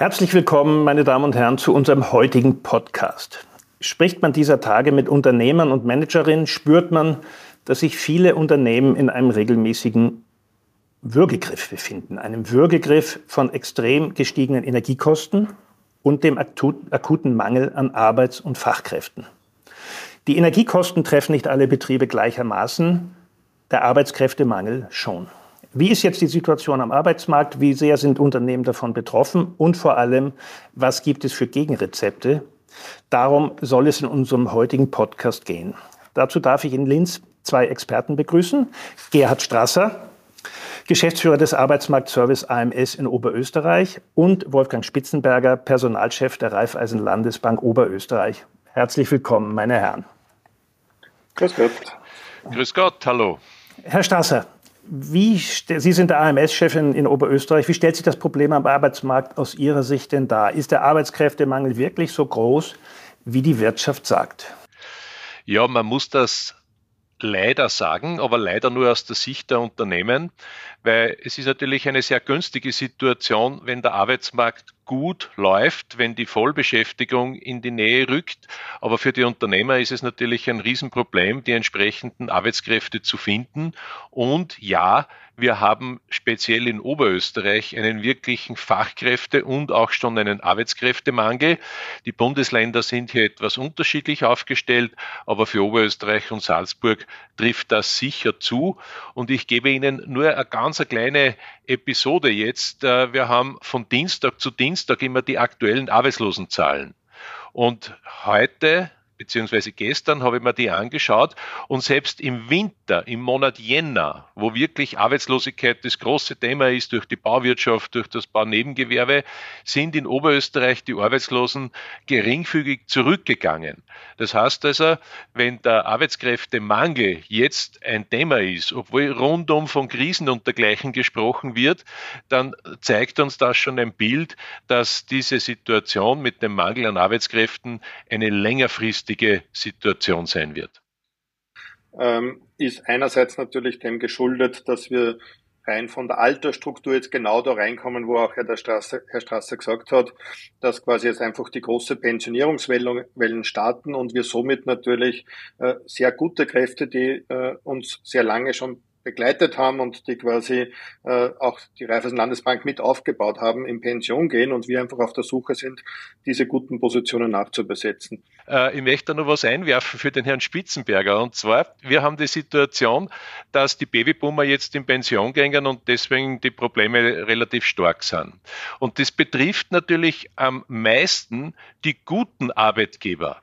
Herzlich willkommen, meine Damen und Herren, zu unserem heutigen Podcast. Spricht man dieser Tage mit Unternehmern und Managerinnen, spürt man, dass sich viele Unternehmen in einem regelmäßigen Würgegriff befinden. Einem Würgegriff von extrem gestiegenen Energiekosten und dem akuten Mangel an Arbeits- und Fachkräften. Die Energiekosten treffen nicht alle Betriebe gleichermaßen, der Arbeitskräftemangel schon. Wie ist jetzt die Situation am Arbeitsmarkt? Wie sehr sind Unternehmen davon betroffen? Und vor allem, was gibt es für Gegenrezepte? Darum soll es in unserem heutigen Podcast gehen. Dazu darf ich in Linz zwei Experten begrüßen. Gerhard Strasser, Geschäftsführer des Arbeitsmarktservice AMS in Oberösterreich und Wolfgang Spitzenberger, Personalchef der Raiffeisen Landesbank Oberösterreich. Herzlich willkommen, meine Herren. Grüß Gott. Grüß Gott, hallo. Herr Strasser, wie, Sie sind der AMS-Chef in, in, Oberösterreich. Wie stellt sich das Problem am Arbeitsmarkt aus Ihrer Sicht denn dar? Ist der Arbeitskräftemangel wirklich so groß, wie die Wirtschaft sagt? Ja, man muss das leider sagen, aber leider nur aus der Sicht der Unternehmen, weil es ist natürlich eine sehr günstige Situation, wenn der Arbeitsmarkt gut läuft, wenn die Vollbeschäftigung in die Nähe rückt. Aber für die Unternehmer ist es natürlich ein Riesenproblem, die entsprechenden Arbeitskräfte zu finden. Und ja, wir haben speziell in Oberösterreich einen wirklichen Fachkräfte- und auch schon einen Arbeitskräftemangel. Die Bundesländer sind hier etwas unterschiedlich aufgestellt, aber für Oberösterreich und Salzburg trifft das sicher zu. Und ich gebe Ihnen nur eine ganz kleine Episode jetzt. Äh, wir haben von Dienstag zu Dienstag immer die aktuellen Arbeitslosenzahlen. Und heute beziehungsweise gestern habe ich mir die angeschaut und selbst im Winter, im Monat Jänner, wo wirklich Arbeitslosigkeit das große Thema ist durch die Bauwirtschaft, durch das Baunebengewerbe, sind in Oberösterreich die Arbeitslosen geringfügig zurückgegangen. Das heißt also, wenn der Arbeitskräftemangel jetzt ein Thema ist, obwohl rundum von Krisen und dergleichen gesprochen wird, dann zeigt uns das schon ein Bild, dass diese Situation mit dem Mangel an Arbeitskräften eine längerfristige langfristige Situation sein wird? Ähm, ist einerseits natürlich dem geschuldet, dass wir rein von der Altersstruktur jetzt genau da reinkommen, wo auch Herr, Straße, Herr Strasser gesagt hat, dass quasi jetzt einfach die große Pensionierungswellen starten und wir somit natürlich äh, sehr gute Kräfte, die äh, uns sehr lange schon begleitet haben und die quasi äh, auch die Raiffeisen Landesbank mit aufgebaut haben, in Pension gehen und wir einfach auf der Suche sind, diese guten Positionen nachzubesetzen. Äh, ich möchte da noch was einwerfen für den Herrn Spitzenberger. Und zwar, wir haben die Situation, dass die Babyboomer jetzt in Pension gehen und deswegen die Probleme relativ stark sind. Und das betrifft natürlich am meisten die guten Arbeitgeber.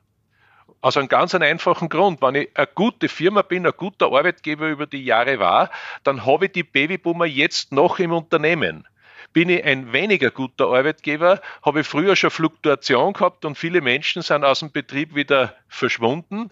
Aus einem ganz einfachen Grund. Wenn ich eine gute Firma bin, ein guter Arbeitgeber über die Jahre war, dann habe ich die Babyboomer jetzt noch im Unternehmen. Bin ich ein weniger guter Arbeitgeber, habe ich früher schon Fluktuation gehabt und viele Menschen sind aus dem Betrieb wieder verschwunden.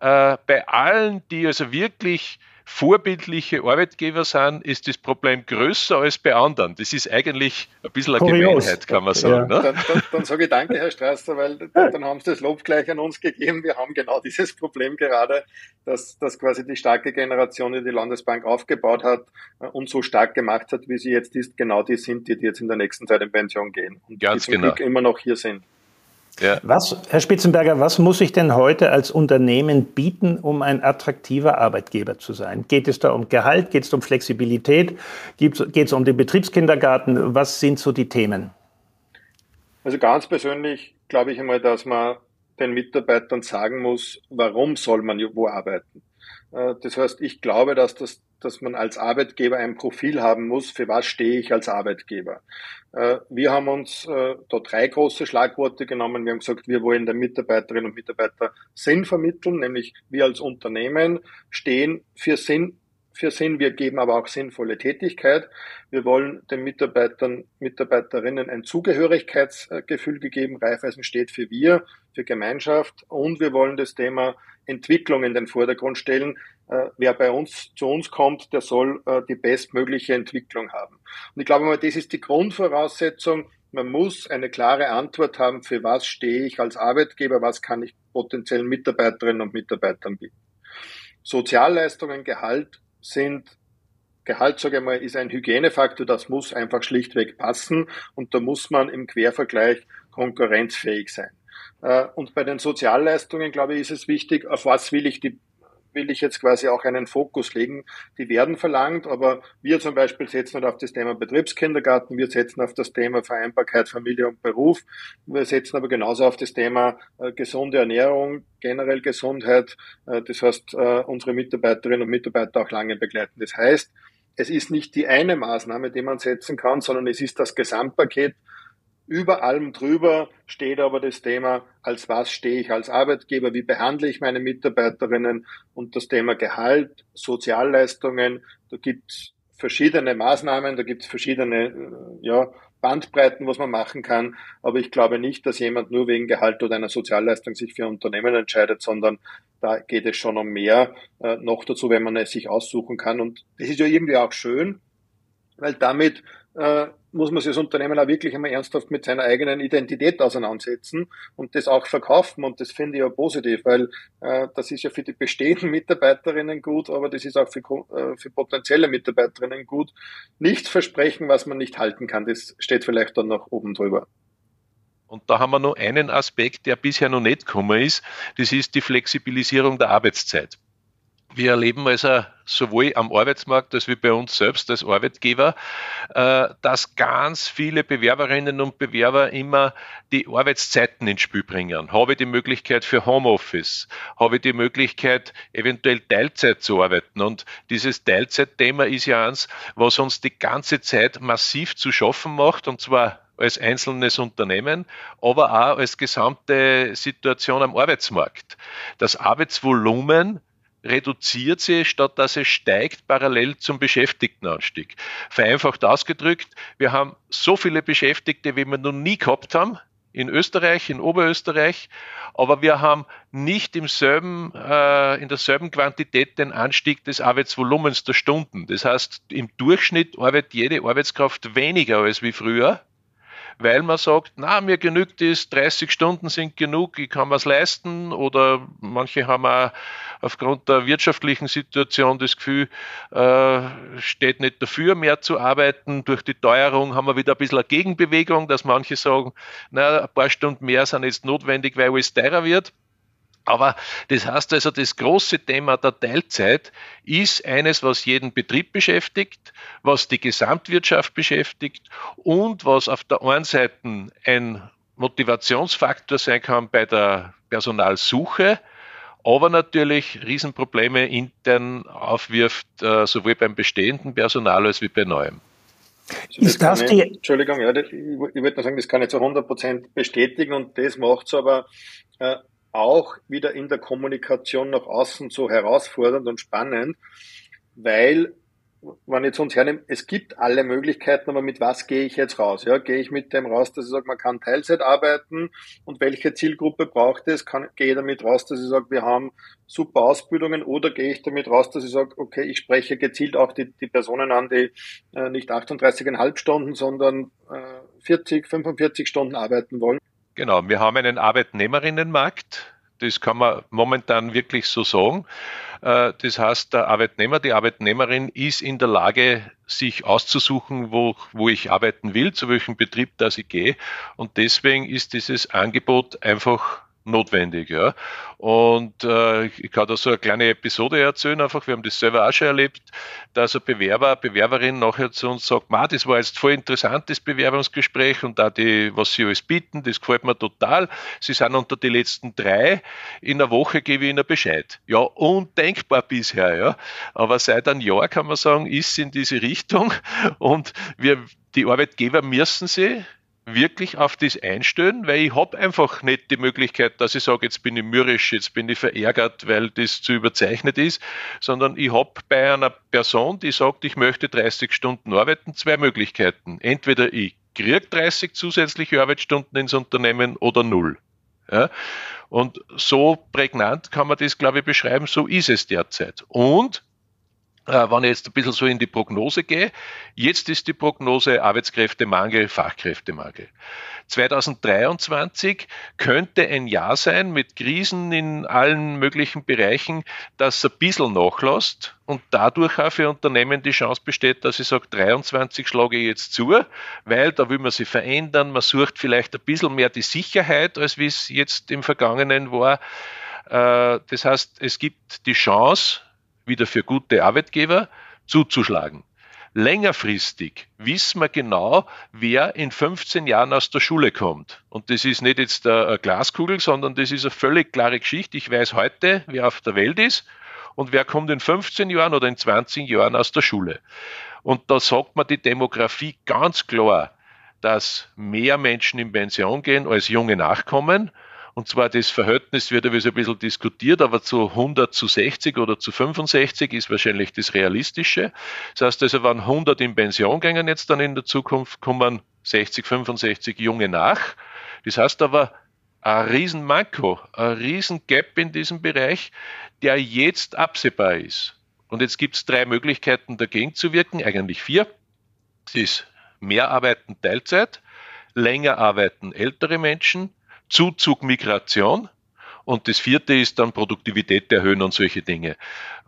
Äh, bei allen, die also wirklich vorbildliche Arbeitgeber sind, ist das Problem größer als bei anderen. Das ist eigentlich ein bisschen eine Kurios. Gemeinheit, kann man sagen. Ja. Ne? Dann, dann, dann, sage ich danke, Herr Strasser, weil dann haben Sie das Lob gleich an uns gegeben. Wir haben genau dieses Problem gerade, dass, dass quasi die starke Generation, die die Landesbank aufgebaut hat äh, und so stark gemacht hat, wie sie jetzt ist, genau die sind, die, die jetzt in der nächsten Zeit in Pension gehen und Ganz die zum genau. Glück immer noch hier sind. Ja. Was, Herr Spitzenberger, was muss ich denn heute als Unternehmen bieten, um ein attraktiver Arbeitgeber zu sein? Geht es da um Gehalt? Geht es um Flexibilität? Geht es um den Betriebskindergarten? Was sind so die Themen? Also ganz persönlich glaube ich einmal, dass man den Mitarbeitern sagen muss, warum soll man wo arbeiten. Äh, das heißt, ich glaube, dass das dass man als Arbeitgeber ein Profil haben muss, für was stehe ich als Arbeitgeber. Äh, wir haben uns äh, da drei große Schlagworte genommen. Wir haben gesagt, wir wollen den Mitarbeiterinnen und Mitarbeitern Sinn vermitteln, nämlich wir als Unternehmen stehen für Sinn für Sinn. Wir geben aber auch sinnvolle Tätigkeit. Wir wollen den Mitarbeitern, Mitarbeiterinnen ein Zugehörigkeitsgefühl gegeben. Raiffeisen steht für wir, für Gemeinschaft und wir wollen das Thema Entwicklung in den Vordergrund stellen. Äh, wer bei uns zu uns kommt, der soll äh, die bestmögliche Entwicklung haben. Und ich glaube mal, das ist die Grundvoraussetzung. Man muss eine klare Antwort haben, für was stehe ich als Arbeitgeber, was kann ich potenziellen Mitarbeiterinnen und Mitarbeitern bieten. Sozialleistungen, Gehalt sind Gehalt, sage ich mal, ist ein Hygienefaktor, das muss einfach schlichtweg passen und da muss man im Quervergleich konkurrenzfähig sein. Äh, und bei den Sozialleistungen, glaube ich, ist es wichtig, auf was will ich die will ich jetzt quasi auch einen Fokus legen. Die werden verlangt, aber wir zum Beispiel setzen auf das Thema Betriebskindergarten, wir setzen auf das Thema Vereinbarkeit Familie und Beruf, wir setzen aber genauso auf das Thema äh, gesunde Ernährung, generell Gesundheit, äh, das heißt äh, unsere Mitarbeiterinnen und Mitarbeiter auch lange begleiten. Das heißt, es ist nicht die eine Maßnahme, die man setzen kann, sondern es ist das Gesamtpaket, über allem drüber steht aber das Thema, als was stehe ich als Arbeitgeber, wie behandle ich meine Mitarbeiterinnen und das Thema Gehalt, Sozialleistungen. Da gibt es verschiedene Maßnahmen, da gibt es verschiedene äh, ja, Bandbreiten, was man machen kann. Aber ich glaube nicht, dass jemand nur wegen Gehalt oder einer Sozialleistung sich für ein Unternehmen entscheidet, sondern da geht es schon um mehr. Äh, noch dazu, wenn man es sich aussuchen kann. Und das ist ja irgendwie auch schön, weil damit äh, muss man sich als Unternehmen auch wirklich einmal ernsthaft mit seiner eigenen Identität auseinandersetzen und das auch verkaufen. Und das finde ich ja positiv, weil äh, das ist ja für die bestehenden Mitarbeiterinnen gut, aber das ist auch für, äh, für potenzielle Mitarbeiterinnen gut. Nichts versprechen, was man nicht halten kann, das steht vielleicht dann noch oben drüber. Und da haben wir noch einen Aspekt, der bisher noch nicht gekommen ist. Das ist die Flexibilisierung der Arbeitszeit. Wir erleben also sowohl am Arbeitsmarkt als wie bei uns selbst als Arbeitgeber, äh, dass ganz viele Bewerberinnen und Bewerber immer die Arbeitszeiten ins Spiel bringen. Habe ich die Möglichkeit für Homeoffice? Habe ich die Möglichkeit, eventuell Teilzeit zu arbeiten? Und dieses Teilzeitthema ist ja eins, was uns die ganze Zeit massiv zu schaffen macht, und zwar als einzelnes Unternehmen, aber auch als gesamte Situation am Arbeitsmarkt. Das Arbeitsvolumen reduziert sie, statt dass es steigt, parallel zum Beschäftigtenanstieg. Vereinfacht ausgedrückt, wir haben so viele Beschäftigte, wie wir noch nie gehabt haben, in Österreich, in Oberösterreich, aber wir haben nicht im selben, äh, in derselben Quantität den Anstieg des Arbeitsvolumens der Stunden. Das heißt, im Durchschnitt arbeitet jede Arbeitskraft weniger als wie früher weil man sagt, na, mir genügt es, 30 Stunden sind genug, ich kann was leisten oder manche haben auch aufgrund der wirtschaftlichen Situation das Gefühl, äh, steht nicht dafür, mehr zu arbeiten. Durch die Teuerung haben wir wieder ein bisschen eine Gegenbewegung, dass manche sagen, na, ein paar Stunden mehr sind jetzt notwendig, weil alles teurer wird. Aber das heißt also, das große Thema der Teilzeit ist eines, was jeden Betrieb beschäftigt, was die Gesamtwirtschaft beschäftigt und was auf der einen Seite ein Motivationsfaktor sein kann bei der Personalsuche, aber natürlich Riesenprobleme intern aufwirft, äh, sowohl beim bestehenden Personal als wie bei neuem. Also ist das, das die... Ich, Entschuldigung, ja, ich, ich würde nur sagen, das kann ich zu 100 Prozent bestätigen und das macht es aber äh, auch wieder in der Kommunikation nach außen so herausfordernd und spannend, weil wenn ich zu uns hernehme, es gibt alle Möglichkeiten, aber mit was gehe ich jetzt raus? Ja, gehe ich mit dem raus, dass ich sage, man kann Teilzeit arbeiten und welche Zielgruppe braucht es? Kann, gehe ich damit raus, dass ich sage, wir haben super Ausbildungen oder gehe ich damit raus, dass ich sage, okay, ich spreche gezielt auch die, die Personen an, die äh, nicht 38,5 Stunden, sondern äh, 40, 45 Stunden arbeiten wollen? Genau, wir haben einen Arbeitnehmerinnenmarkt. Das kann man momentan wirklich so sagen. Äh, das heißt, der Arbeitnehmer, die Arbeitnehmerin ist in der Lage, sich auszusuchen, wo, wo ich arbeiten will, zu welchem Betrieb das ich gehe. Und deswegen ist dieses Angebot einfach notwendig. Ja. Und äh, ich kann da so eine kleine Episode erzählen, einfach, wir haben das selber auch schon erlebt, dass ein Bewerber, Bewerberin nachher zu uns sagt, Ma, das war jetzt voll interessant, das Bewerbungsgespräch und da die, was Sie alles bieten, das gefällt mir total. Sie sind unter die letzten drei, in einer Woche gebe ich Ihnen Bescheid. Ja, undenkbar bisher, ja. Aber seit einem Jahr kann man sagen, ist in diese Richtung und wir, die Arbeitgeber müssen sie wirklich auf das einstellen, weil ich habe einfach nicht die Möglichkeit, dass ich sage, jetzt bin ich mürrisch, jetzt bin ich verärgert, weil das zu überzeichnet ist, sondern ich habe bei einer Person, die sagt, ich möchte 30 Stunden arbeiten, zwei Möglichkeiten. Entweder ich kriege 30 zusätzliche Arbeitsstunden ins Unternehmen oder null. Ja? Und so prägnant kann man das, glaube ich, beschreiben, so ist es derzeit. Und äh, wenn ich jetzt ein bisschen so in die Prognose gehe, jetzt ist die Prognose Arbeitskräftemangel, Fachkräftemangel. 2023 könnte ein Jahr sein mit Krisen in allen möglichen Bereichen, das ein bisschen nachlässt und dadurch auch für Unternehmen die Chance besteht, dass ich sage, 23 schlage ich jetzt zu, weil da will man sich verändern, man sucht vielleicht ein bisschen mehr die Sicherheit, als wie es jetzt im Vergangenen war. Äh, das heißt, es gibt die Chance, wieder für gute Arbeitgeber zuzuschlagen. Längerfristig wissen wir genau, wer in 15 Jahren aus der Schule kommt. Und das ist nicht jetzt eine Glaskugel, sondern das ist eine völlig klare Geschichte. Ich weiß heute, wer auf der Welt ist und wer kommt in 15 Jahren oder in 20 Jahren aus der Schule. Und da sagt man die Demografie ganz klar, dass mehr Menschen in Pension gehen als junge Nachkommen und zwar das Verhältnis wird ein bisschen diskutiert, aber zu 100 zu 60 oder zu 65 ist wahrscheinlich das Realistische. Das heißt also, wenn 100 in Pension gehen jetzt dann in der Zukunft, kommen 60, 65 Junge nach. Das heißt aber, ein Riesenmanko, ein Riesengap in diesem Bereich, der jetzt absehbar ist. Und jetzt gibt es drei Möglichkeiten, dagegen zu wirken, eigentlich vier. Das ist mehr arbeiten Teilzeit, länger arbeiten ältere Menschen Zuzug Migration und das vierte ist dann Produktivität erhöhen und solche Dinge.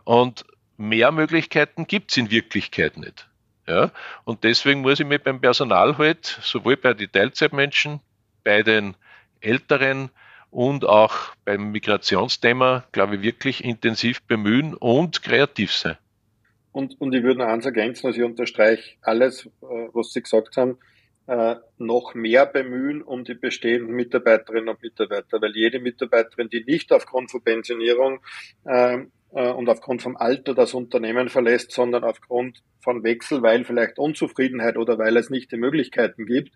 Und mehr Möglichkeiten gibt es in Wirklichkeit nicht. Ja? Und deswegen muss ich mich beim Personal halt, sowohl bei den Teilzeitmenschen, bei den Älteren und auch beim Migrationsthema, glaube ich, wirklich intensiv bemühen und kreativ sein. Und, und ich würde noch eins ergänzen, also ich unterstreiche alles, äh, was Sie gesagt haben äh, noch mehr bemühen um die bestehenden Mitarbeiterinnen und Mitarbeiter, weil jede Mitarbeiterin, die nicht aufgrund von Pensionierung äh, äh, und aufgrund vom Alter das Unternehmen verlässt, sondern aufgrund von Wechsel, weil vielleicht Unzufriedenheit oder weil es nicht die Möglichkeiten gibt,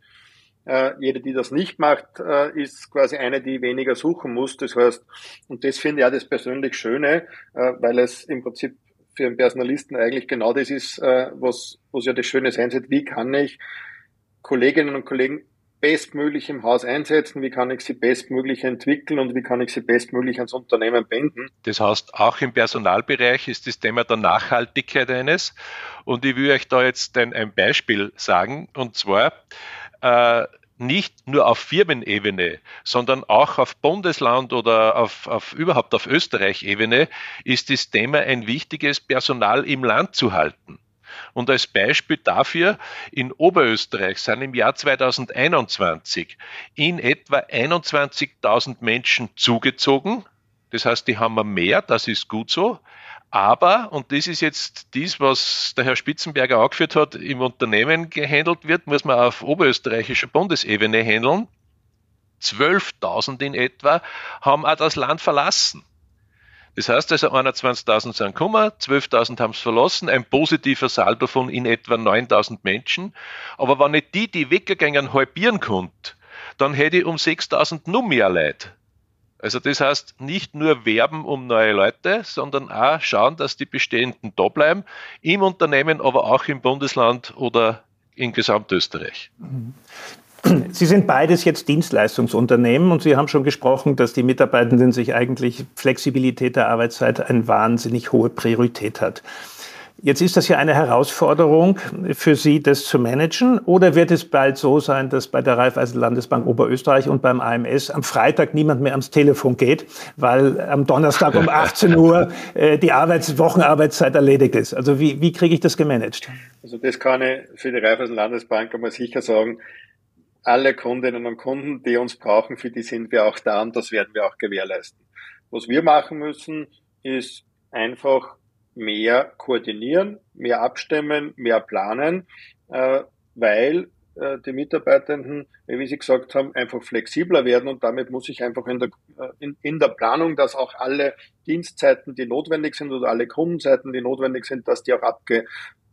äh, jede, die das nicht macht, äh, ist quasi eine, die weniger suchen muss. Das heißt, und das finde ich auch das persönlich Schöne, äh, weil es im Prinzip für einen Personalisten eigentlich genau das ist, äh, was, was ja das Schöne sein sollte. Wie kann ich Kolleginnen und Kollegen bestmöglich im Haus einsetzen, wie kann ich sie bestmöglich entwickeln und wie kann ich sie bestmöglich ans Unternehmen binden. Das heißt, auch im Personalbereich ist das Thema der Nachhaltigkeit eines. Und ich will euch da jetzt ein, ein Beispiel sagen, und zwar äh, nicht nur auf Firmenebene, sondern auch auf Bundesland oder auf, auf überhaupt auf Österreich-Ebene ist das Thema ein wichtiges Personal im Land zu halten. Und als Beispiel dafür, in Oberösterreich sind im Jahr 2021 in etwa 21.000 Menschen zugezogen. Das heißt, die haben wir mehr, das ist gut so. Aber, und das ist jetzt dies, was der Herr Spitzenberger angeführt hat, im Unternehmen gehandelt wird, muss man auf oberösterreichischer Bundesebene handeln. 12.000 in etwa haben auch das Land verlassen. Das heißt also, 21.000 sind gekommen, 12.000 haben es verlassen, ein positiver Saldo von in etwa 9.000 Menschen. Aber wenn ich die, die weggegangen, halbieren konnte, dann hätte ich um 6.000 nur mehr Leid. Also das heißt, nicht nur werben um neue Leute, sondern auch schauen, dass die bestehenden da bleiben, im Unternehmen, aber auch im Bundesland oder in Gesamtösterreich. Sie sind beides jetzt Dienstleistungsunternehmen und Sie haben schon gesprochen, dass die Mitarbeitenden sich eigentlich Flexibilität der Arbeitszeit eine wahnsinnig hohe Priorität hat. Jetzt ist das ja eine Herausforderung für Sie, das zu managen. Oder wird es bald so sein, dass bei der Raiffeisen Landesbank Oberösterreich und beim AMS am Freitag niemand mehr ans Telefon geht, weil am Donnerstag um 18 Uhr äh, die Arbeits Wochenarbeitszeit erledigt ist? Also wie, wie kriege ich das gemanagt? Also das kann ich für die Raiffeisen Landesbank einmal sicher sagen alle Kundinnen und Kunden, die uns brauchen, für die sind wir auch da und das werden wir auch gewährleisten. Was wir machen müssen, ist einfach mehr koordinieren, mehr abstimmen, mehr planen, äh, weil äh, die Mitarbeitenden, wie Sie gesagt haben, einfach flexibler werden und damit muss ich einfach in der, äh, in, in der Planung, dass auch alle Dienstzeiten, die notwendig sind oder alle Kundenzeiten, die notwendig sind, dass die auch abge,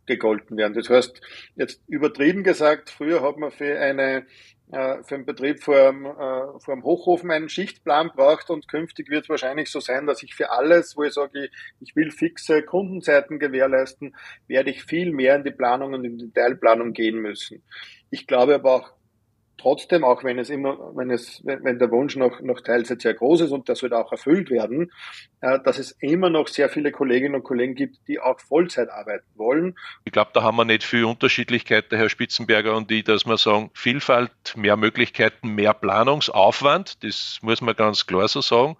gegolten werden. Das heißt, jetzt übertrieben gesagt, früher hat man für eine äh, für einen Betrieb vor einem, äh, vor einem Hochofen einen Schichtplan braucht und künftig wird es wahrscheinlich so sein, dass ich für alles, wo ich sage, ich, will fixe Kundenzeiten gewährleisten, werde ich viel mehr in die Planung und in die Detailplanung gehen müssen. Ich glaube aber auch trotzdem, auch wenn es immer, wenn es, wenn der Wunsch nach, nach Teilzeit sehr groß ist und das wird auch erfüllt werden, äh, dass es immer noch sehr viele Kolleginnen und Kollegen gibt, die auch Vollzeit arbeiten wollen. Ich glaube, da haben wir nicht viel Unterschiedlichkeit, der Herr Spitzenberger und ich, dass wir sagen, Vielfalt, mehr Möglichkeiten, mehr Planungsaufwand, das muss man ganz klar so sagen.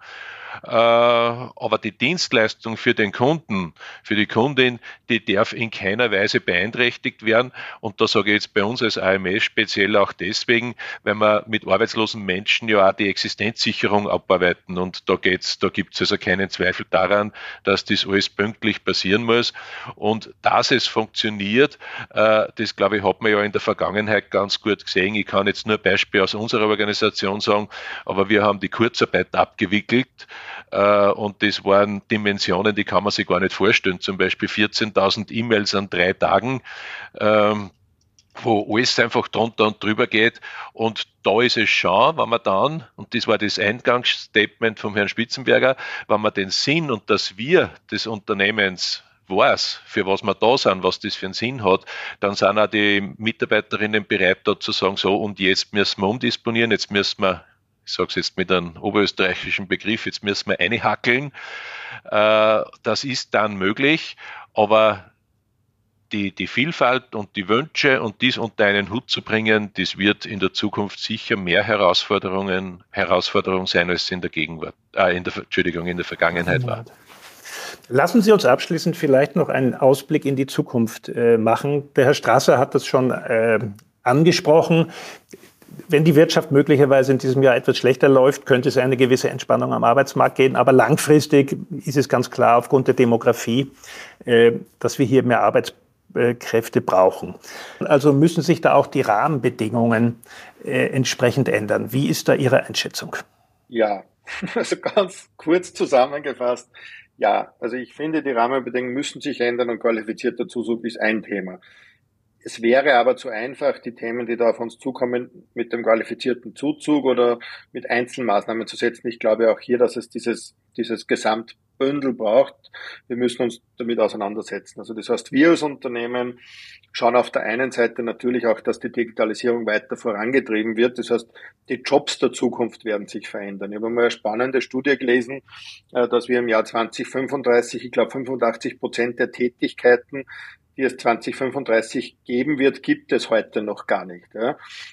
Äh, aber die Dienstleistung für den Kunden, für die Kundin, die darf in keiner Weise beeinträchtigt werden. Und da sage ich jetzt bei uns als AMS speziell auch deswegen, weil wir mit arbeitslosen Menschen ja auch die Existenzsicherung abarbeiten. Und da da gibt's also keinen Zweifel daran, dass das alles pünktlich passieren muss. Und dass es funktioniert, äh, das glaube ich, hat man ja in der Vergangenheit ganz gut gesehen. Ich kann jetzt nur ein Beispiel aus unserer Organisation sagen, aber wir haben die Kurzarbeit abgewickelt. Äh, und das waren Dimensionen, die kann man sich gar nicht vorstellen. Zum Beispiel 14.000 E-Mails an drei Tagen. Ähm, wo alles einfach drunter und drüber geht. Und da ist es schon, wenn man dann, und das war das Eingangsstatement vom Herrn Spitzenberger, wenn man den Sinn und das Wir des Unternehmens weiß, für was wir da sind, was das für einen Sinn hat, dann sind auch die Mitarbeiterinnen bereit, da zu sagen, so, und jetzt müssen wir umdisponieren, jetzt müssen wir ich sage es jetzt mit einem oberösterreichischen Begriff, jetzt müssen wir einhackeln. Äh, das ist dann möglich, aber die, die Vielfalt und die Wünsche und dies unter einen Hut zu bringen, das wird in der Zukunft sicher mehr Herausforderungen, Herausforderung sein, als in der Gegenwart, äh, in der, Entschuldigung, in der Vergangenheit war. Lassen Sie uns abschließend vielleicht noch einen Ausblick in die Zukunft äh, machen. Der Herr Strasser hat das schon äh, angesprochen wenn die Wirtschaft möglicherweise in diesem Jahr etwas schlechter läuft, könnte es eine gewisse Entspannung am Arbeitsmarkt geben. Aber langfristig ist es ganz klar aufgrund der Demografie, äh, dass wir hier mehr Arbeitskräfte brauchen. Also müssen sich da auch die Rahmenbedingungen äh, entsprechend ändern. Wie ist da Ihre Einschätzung? Ja, also ganz kurz zusammengefasst. Ja, also ich finde, die Rahmenbedingungen müssen sich ändern und qualifizierter Zusug ist ein Thema. Es wäre aber zu einfach, die Themen, die da auf uns zukommen, mit dem qualifizierten Zuzug oder mit Einzelmaßnahmen zu setzen. Ich glaube auch hier, dass es dieses, dieses Gesamtbündel braucht. Wir müssen uns damit auseinandersetzen. Also das heißt, wir als Unternehmen schauen auf der einen Seite natürlich auch, dass die Digitalisierung weiter vorangetrieben wird. Das heißt, die Jobs der Zukunft werden sich verändern. Ich habe mal eine spannende Studie gelesen, äh, dass wir im Jahr 2035, ich glaube 85 Prozent der Tätigkeiten die es 2035 geben wird, gibt es heute noch gar nicht.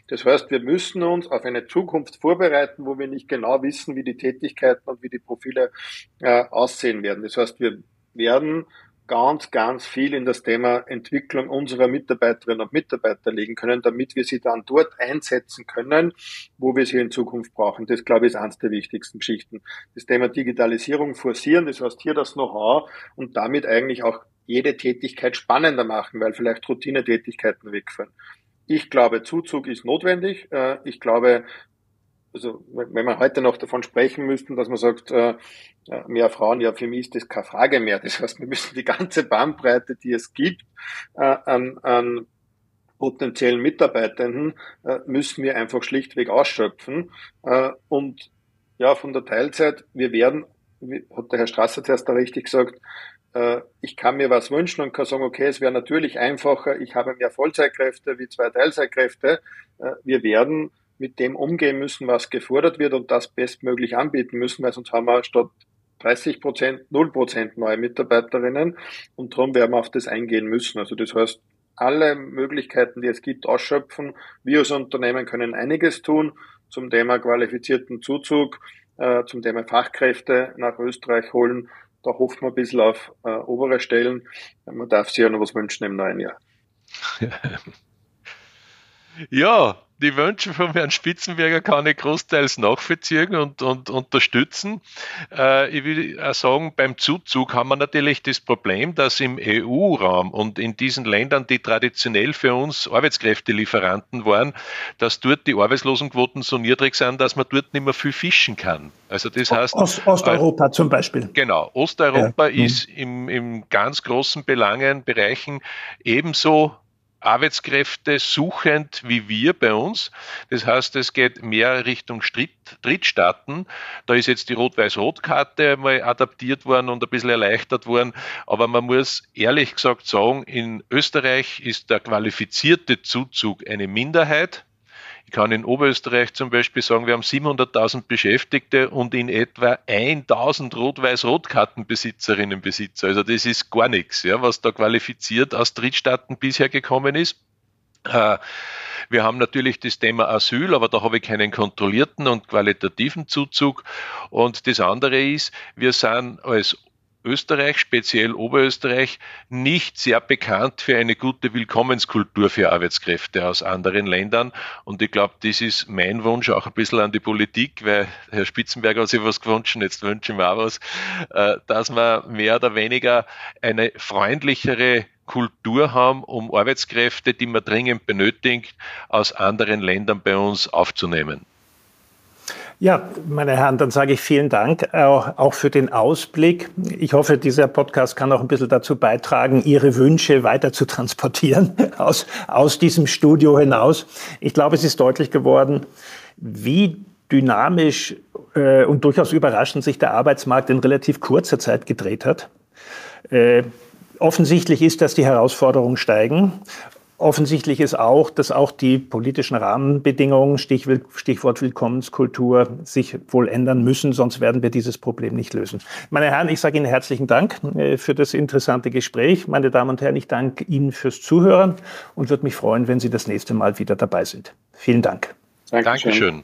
Das heißt, wir müssen uns auf eine Zukunft vorbereiten, wo wir nicht genau wissen, wie die Tätigkeiten und wie die Profile äh, aussehen werden. Das heißt, wir werden ganz, ganz viel in das Thema Entwicklung unserer Mitarbeiterinnen und Mitarbeiter legen können, damit wir sie dann dort einsetzen können, wo wir sie in Zukunft brauchen. Das, glaube ich, ist eines der wichtigsten Geschichten. Das Thema Digitalisierung forcieren, das heißt hier das Know-how und damit eigentlich auch jede Tätigkeit spannender machen, weil vielleicht Routinetätigkeiten wegfallen. Ich glaube, Zuzug ist notwendig. Äh, ich glaube, also wenn wir heute noch davon sprechen müssten, dass man sagt, äh, äh, mehr Frauen, ja, für mich ist das keine Frage mehr. Das heißt, wir müssen die ganze Bandbreite, die es gibt, an, an potenziellen Mitarbeitenden, müssen wir einfach schlichtweg ausschöpfen. Und ja, von der Teilzeit, wir werden, hat der Herr Strasser zuerst da richtig gesagt, ich kann mir was wünschen und kann sagen, okay, es wäre natürlich einfacher, ich habe mehr Vollzeitkräfte wie zwei Teilzeitkräfte. Äh, wir werden mit dem umgehen müssen, was gefordert wird und das bestmöglich anbieten müssen, weil sonst haben wir statt 30 Prozent, 0 Prozent neue Mitarbeiterinnen und darum werden wir auf das eingehen müssen. Also das heißt, alle Möglichkeiten, die es gibt, ausschöpfen. Wir als Unternehmen können einiges tun zum Thema qualifizierten Zuzug, äh, zum Thema Fachkräfte nach Österreich holen da hofft man ein bisschen auf äh, obere Stellen. Man darf sich ja noch was wünschen im neuen Jahr. ja, die Wünsche von Herrn Spitzenberger kann ich großteils nachvollziehen und, und unterstützen. Äh, ich will auch sagen, beim Zuzug haben wir natürlich das Problem, dass im EU-Raum und in diesen Ländern, die traditionell für uns Arbeitskräftelieferanten waren, dass dort die Arbeitslosenquoten so niedrig sind, dass man dort nicht mehr viel fischen kann. Also das heißt Ost Osteuropa äh, zum Beispiel. Genau, Osteuropa ja. ist im, im ganz großen Belangen, Bereichen ebenso Arbeitskräfte suchend wie wir bei uns. Das heißt, es geht mehr Richtung Drittstaaten. Da ist jetzt die Rot-Weiß-Rot-Karte mal adaptiert worden und ein bisschen erleichtert worden. Aber man muss ehrlich gesagt sagen, in Österreich ist der qualifizierte Zuzug eine Minderheit. Ich kann in Oberösterreich zum Beispiel sagen, wir haben 700.000 Beschäftigte und in etwa 1.000 Rot-Weiß-Rotkartenbesitzerinnen Besitzer. Also das ist gar nichts, ja, was da qualifiziert aus Drittstaaten bisher gekommen ist. Äh, wir haben natürlich das Thema Asyl, aber da habe ich keinen kontrollierten und qualitativen Zuzug. Und das andere ist, wir sind als Österreich, speziell Oberösterreich, nicht sehr bekannt für eine gute Willkommenskultur für Arbeitskräfte aus anderen Ländern. Und ich glaube, das ist mein Wunsch auch ein bisschen an die Politik, weil Herr Spitzenberger hat sich was gewünscht, jetzt wünschen wir auch was, äh, dass man mehr oder weniger eine freundlichere Kultur haben, um Arbeitskräfte, die man dringend benötigt, aus anderen Ländern bei uns aufzunehmen. Ja, meine Herren, dann sage ich vielen Dank auch für den Ausblick. Ich hoffe, dieser Podcast kann auch ein bisschen dazu beitragen, Ihre Wünsche weiter zu transportieren aus, aus diesem Studio hinaus. Ich glaube, es ist deutlich geworden, wie dynamisch äh, und durchaus überraschend sich der Arbeitsmarkt in relativ kurzer Zeit gedreht hat. Äh, Offensichtlich ist, dass die Herausforderungen steigen. Offensichtlich ist auch, dass auch die politischen Rahmenbedingungen, Stichwort Willkommenskultur, sich wohl ändern müssen, sonst werden wir dieses Problem nicht lösen. Meine Herren, ich sage Ihnen herzlichen Dank äh, für das interessante Gespräch. Meine Damen und Herren, ich danke Ihnen fürs Zuhören und würde mich freuen, wenn Sie das nächste Mal wieder dabei sind. Vielen Dank. Dankeschön. Dankeschön.